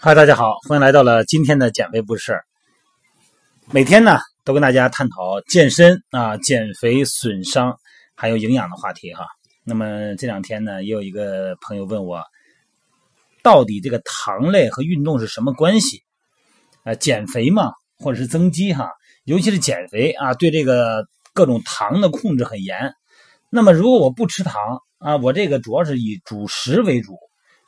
嗨，大家好，欢迎来到了今天的减肥不是。每天呢，都跟大家探讨健身啊、减肥、损伤还有营养的话题哈。那么这两天呢，也有一个朋友问我，到底这个糖类和运动是什么关系？啊，减肥嘛，或者是增肌哈，尤其是减肥啊，对这个各种糖的控制很严。那么如果我不吃糖啊，我这个主要是以主食为主，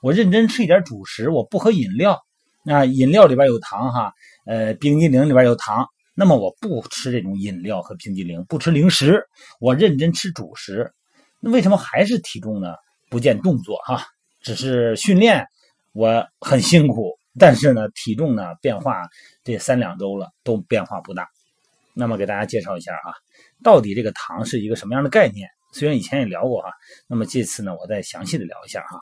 我认真吃一点主食，我不喝饮料。啊，饮料里边有糖哈，呃，冰激凌里边有糖，那么我不吃这种饮料和冰激凌，不吃零食，我认真吃主食。那为什么还是体重呢？不见动作哈，只是训练我很辛苦，但是呢，体重呢变化这三两周了都变化不大。那么给大家介绍一下啊，到底这个糖是一个什么样的概念？虽然以前也聊过哈，那么这次呢，我再详细的聊一下哈。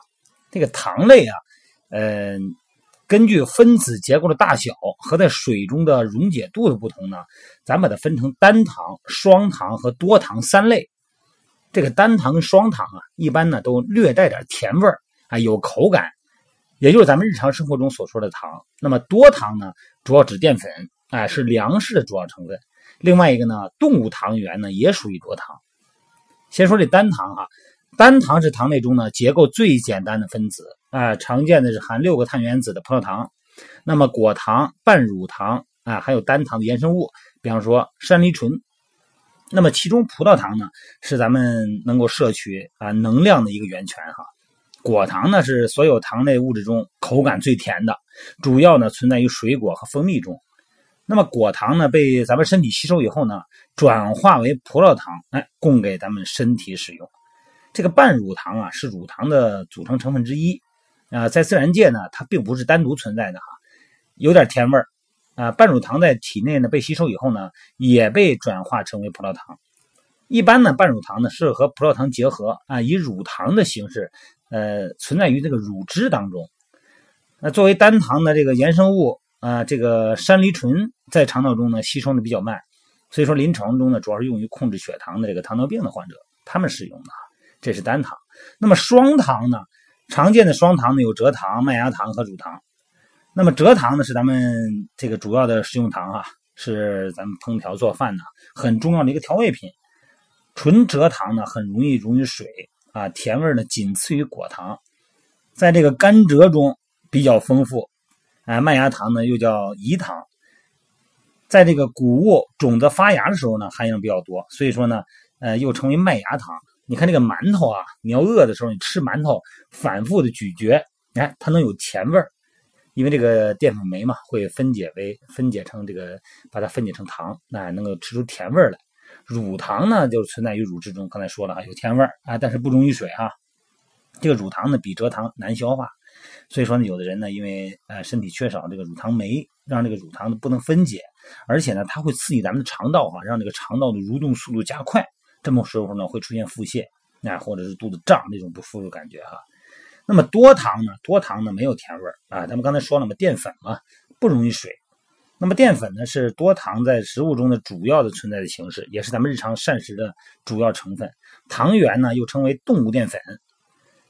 这个糖类啊，嗯。根据分子结构的大小和在水中的溶解度的不同呢，咱把它分成单糖、双糖和多糖三类。这个单糖双糖啊，一般呢都略带点甜味儿啊，有口感，也就是咱们日常生活中所说的糖。那么多糖呢，主要指淀粉，哎，是粮食的主要成分。另外一个呢，动物糖原呢也属于多糖。先说这单糖哈。单糖是糖类中呢结构最简单的分子啊，常见的是含六个碳原子的葡萄糖。那么果糖、半乳糖啊，还有单糖的衍生物，比方说山梨醇。那么其中葡萄糖呢是咱们能够摄取啊能量的一个源泉哈。果糖呢是所有糖类物质中口感最甜的，主要呢存在于水果和蜂蜜中。那么果糖呢被咱们身体吸收以后呢，转化为葡萄糖，哎，供给咱们身体使用。这个半乳糖啊，是乳糖的组成成分之一啊，在自然界呢，它并不是单独存在的哈，有点甜味儿啊。半乳糖在体内呢被吸收以后呢，也被转化成为葡萄糖。一般呢，半乳糖呢是和葡萄糖结合啊，以乳糖的形式呃存在于这个乳汁当中。那作为单糖的这个衍生物啊，这个山梨醇在肠道中呢吸收的比较慢，所以说临床中呢主要是用于控制血糖的这个糖尿病的患者他们使用的。这是单糖，那么双糖呢？常见的双糖呢有蔗糖、麦芽糖和乳糖。那么蔗糖呢是咱们这个主要的食用糖啊，是咱们烹调做饭呢很重要的一个调味品。纯蔗糖呢很容易溶于水啊，甜味呢仅次于果糖，在这个甘蔗中比较丰富。哎，麦芽糖呢又叫饴糖，在这个谷物种子发芽的时候呢含量比较多，所以说呢呃又称为麦芽糖。你看这个馒头啊，你要饿的时候，你吃馒头，反复的咀嚼，哎，它能有甜味儿，因为这个淀粉酶嘛，会分解为分解成这个，把它分解成糖，那能够吃出甜味儿来。乳糖呢，就存在于乳汁中，刚才说了啊，有甜味儿啊，但是不溶于水哈。这个乳糖呢，比蔗糖难消化，所以说呢，有的人呢，因为呃身体缺少这个乳糖酶，让这个乳糖呢不能分解，而且呢，它会刺激咱们的肠道哈，让这个肠道的蠕动速度加快。这么时候呢，会出现腹泻，啊，或者是肚子胀这种不舒服的感觉哈。那么多糖呢？多糖呢没有甜味儿啊。咱们刚才说了嘛，淀粉嘛不溶于水。那么淀粉呢是多糖在食物中的主要的存在的形式，也是咱们日常膳食的主要成分。糖原呢又称为动物淀粉，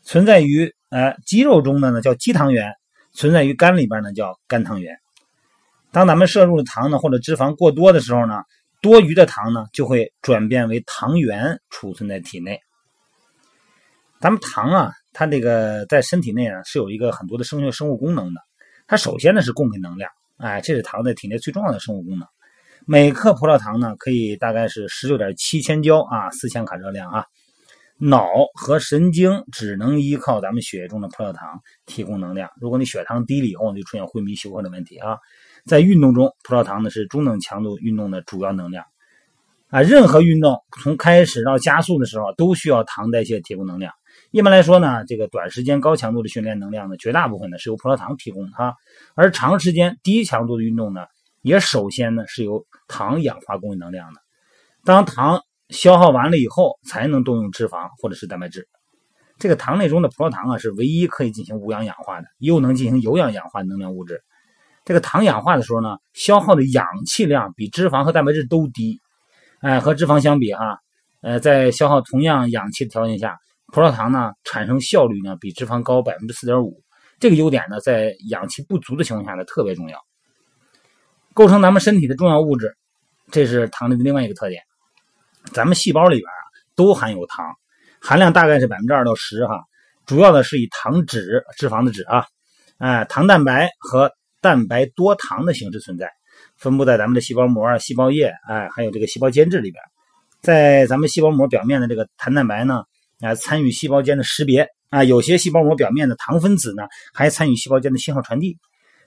存在于呃肌肉中的呢叫肌糖原，存在于肝里边呢叫肝糖原。当咱们摄入的糖呢或者脂肪过多的时候呢。多余的糖呢，就会转变为糖原储存在体内。咱们糖啊，它这个在身体内啊是有一个很多的生学生物功能的。它首先呢是供给能量，哎，这是糖在体内最重要的生物功能。每克葡萄糖呢可以大概是十六点七千焦啊，四千卡热量啊。脑和神经只能依靠咱们血液中的葡萄糖提供能量。如果你血糖低了以后，就出现昏迷休克的问题啊。在运动中，葡萄糖呢是中等强度运动的主要能量啊。任何运动从开始到加速的时候，都需要糖代谢提供能量。一般来说呢，这个短时间高强度的训练能量呢，绝大部分呢是由葡萄糖提供的哈。而长时间低强度的运动呢，也首先呢是由糖氧化供应能量的。当糖消耗完了以后才能动用脂肪或者是蛋白质。这个糖类中的葡萄糖啊，是唯一可以进行无氧氧化的，又能进行有氧氧化的能量物质。这个糖氧化的时候呢，消耗的氧气量比脂肪和蛋白质都低。哎，和脂肪相比哈，呃，在消耗同样氧气的条件下，葡萄糖呢产生效率呢比脂肪高百分之四点五。这个优点呢，在氧气不足的情况下呢特别重要。构成咱们身体的重要物质，这是糖类的另外一个特点。咱们细胞里边啊都含有糖，含量大概是百分之二到十哈。主要的是以糖脂、脂肪的脂啊，哎，糖蛋白和蛋白多糖的形式存在，分布在咱们的细胞膜、细胞液，哎，还有这个细胞间质里边。在咱们细胞膜表面的这个糖蛋白呢，啊，参与细胞间的识别啊，有些细胞膜表面的糖分子呢，还参与细胞间的信号传递。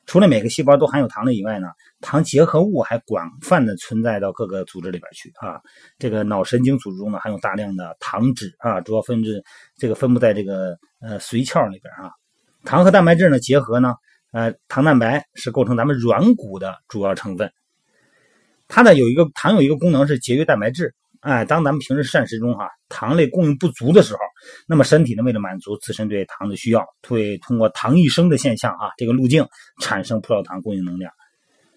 除了每个细胞都含有糖的以外呢，糖结合物还广泛的存在到各个组织里边去啊。这个脑神经组织中呢，含有大量的糖脂啊，主要分至这个分布在这个呃髓鞘里边啊。糖和蛋白质呢结合呢，呃，糖蛋白是构成咱们软骨的主要成分。它呢有一个糖有一个功能是节约蛋白质。哎，当咱们平时膳食中哈糖类供应不足的时候，那么身体呢为了满足自身对糖的需要，会通过糖异生的现象啊这个路径产生葡萄糖供应能量。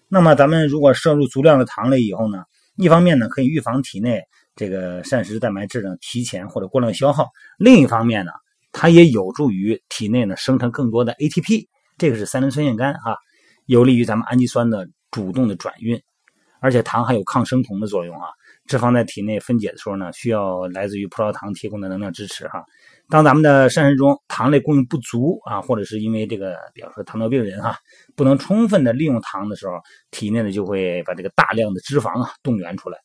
那么咱们如果摄入足量的糖类以后呢，一方面呢可以预防体内这个膳食蛋白质呢提前或者过量消耗，另一方面呢它也有助于体内呢生成更多的 ATP，这个是三磷酸腺苷啊，有利于咱们氨基酸的主动的转运，而且糖还有抗生酮的作用啊。脂肪在体内分解的时候呢，需要来自于葡萄糖提供的能量支持哈。当咱们的膳食中糖类供应不足啊，或者是因为这个，比方说糖尿病人哈，不能充分的利用糖的时候，体内呢就会把这个大量的脂肪啊动员出来。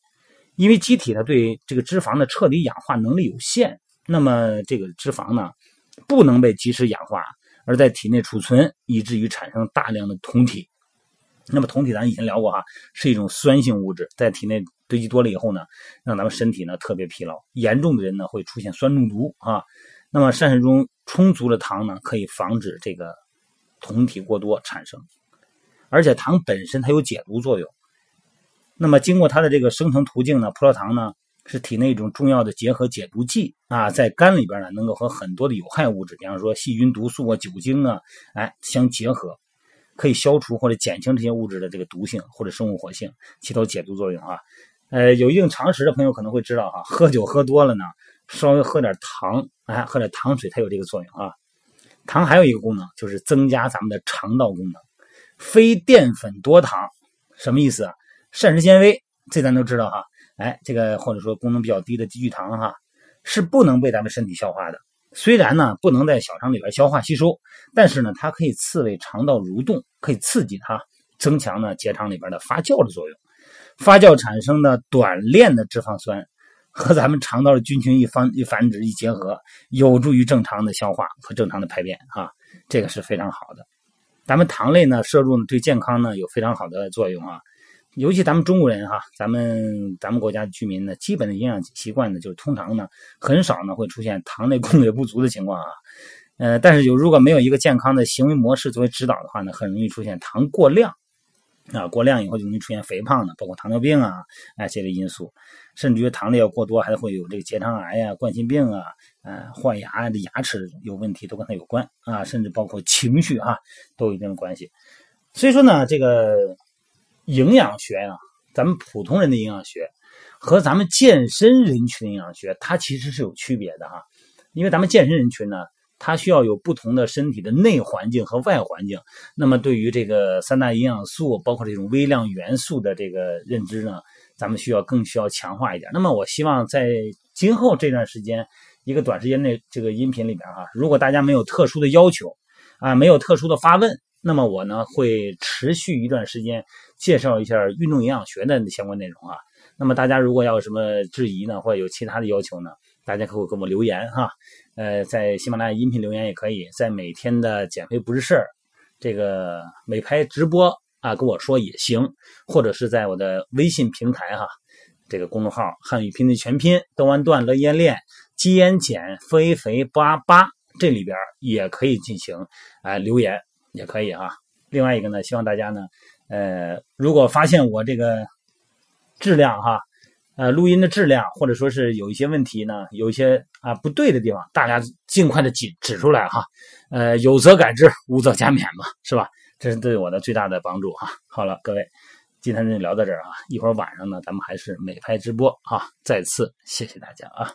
因为机体呢对这个脂肪的彻底氧化能力有限，那么这个脂肪呢不能被及时氧化，而在体内储存，以至于产生大量的酮体。那么酮体咱以前聊过哈，是一种酸性物质，在体内堆积多了以后呢，让咱们身体呢特别疲劳，严重的人呢会出现酸中毒啊。那么膳食中充足的糖呢，可以防止这个酮体过多产生，而且糖本身它有解毒作用。那么经过它的这个生成途径呢，葡萄糖呢是体内一种重要的结合解毒剂啊，在肝里边呢能够和很多的有害物质，比方说细菌、毒素啊、酒精啊，哎相结合。可以消除或者减轻这些物质的这个毒性或者生物活性，起到解毒作用啊。呃，有一定常识的朋友可能会知道哈，喝酒喝多了呢，稍微喝点糖，哎，喝点糖水，它有这个作用啊。糖还有一个功能，就是增加咱们的肠道功能。非淀粉多糖什么意思啊？膳食纤维，这咱都知道哈。哎，这个或者说功能比较低的低聚糖哈，是不能被咱们身体消化的。虽然呢不能在小肠里边消化吸收，但是呢它可以刺激肠道蠕动，可以刺激它，增强呢结肠里边的发酵的作用。发酵产生的短链的脂肪酸和咱们肠道的菌群一繁一繁殖一结合，有助于正常的消化和正常的排便啊，这个是非常好的。咱们糖类呢摄入呢对健康呢有非常好的作用啊。尤其咱们中国人哈，咱们咱们国家居民呢，基本的营养习惯呢，就是通常呢，很少呢会出现糖类供给不足的情况啊。呃，但是有如果没有一个健康的行为模式作为指导的话呢，很容易出现糖过量啊，过量以后就容易出现肥胖的，包括糖尿病啊，哎这类因素，甚至于糖类要过多，还会有这个结肠癌呀、冠心病啊，呃，坏牙的牙齿有问题都跟它有关啊，甚至包括情绪啊，都有一定的关系。所以说呢，这个。营养学呀，咱们普通人的营养学和咱们健身人群的营养学，它其实是有区别的哈。因为咱们健身人群呢，它需要有不同的身体的内环境和外环境。那么对于这个三大营养素，包括这种微量元素的这个认知呢，咱们需要更需要强化一点。那么我希望在今后这段时间一个短时间内这个音频里边哈，如果大家没有特殊的要求啊，没有特殊的发问。那么我呢会持续一段时间介绍一下运动营养学的相关内容啊。那么大家如果要有什么质疑呢，或者有其他的要求呢，大家可以给我们留言哈。呃，在喜马拉雅音频留言也可以，在每天的减肥不是事儿这个美拍直播啊跟我说也行，或者是在我的微信平台哈，这个公众号汉语拼音全拼邓完段乐烟练肌烟减肥肥八八这里边也可以进行啊留言。也可以啊。另外一个呢，希望大家呢，呃，如果发现我这个质量哈，呃，录音的质量或者说是有一些问题呢，有一些啊不对的地方，大家尽快的指指出来哈。呃，有则改之，无则加勉嘛，是吧？这是对我的最大的帮助哈。好了，各位，今天就聊到这儿啊，一会儿晚上呢，咱们还是美拍直播啊。再次谢谢大家啊。